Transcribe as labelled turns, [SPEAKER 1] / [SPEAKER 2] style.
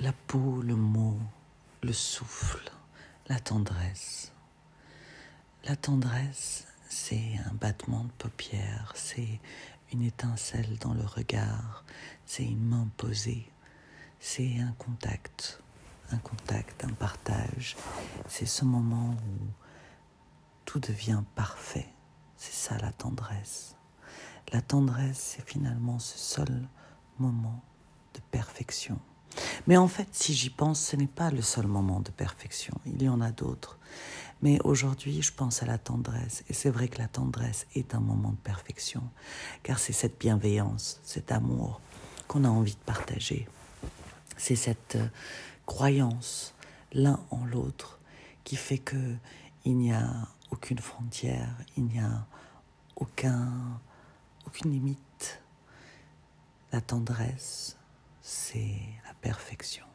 [SPEAKER 1] la peau, le mot, le souffle, la tendresse. La tendresse, c'est un battement de paupières, c'est une étincelle dans le regard, c'est une main posée, c'est un contact, un contact, un partage. C'est ce moment où tout devient parfait. C'est ça la tendresse. La tendresse, c'est finalement ce seul moment de perfection. Mais en fait, si j'y pense, ce n'est pas le seul moment de perfection. Il y en a d'autres. Mais aujourd'hui, je pense à la tendresse. Et c'est vrai que la tendresse est un moment de perfection. Car c'est cette bienveillance, cet amour qu'on a envie de partager. C'est cette euh, croyance l'un en l'autre qui fait que il n'y a aucune frontière, il n'y a aucun, aucune limite. La tendresse, c'est la perfection.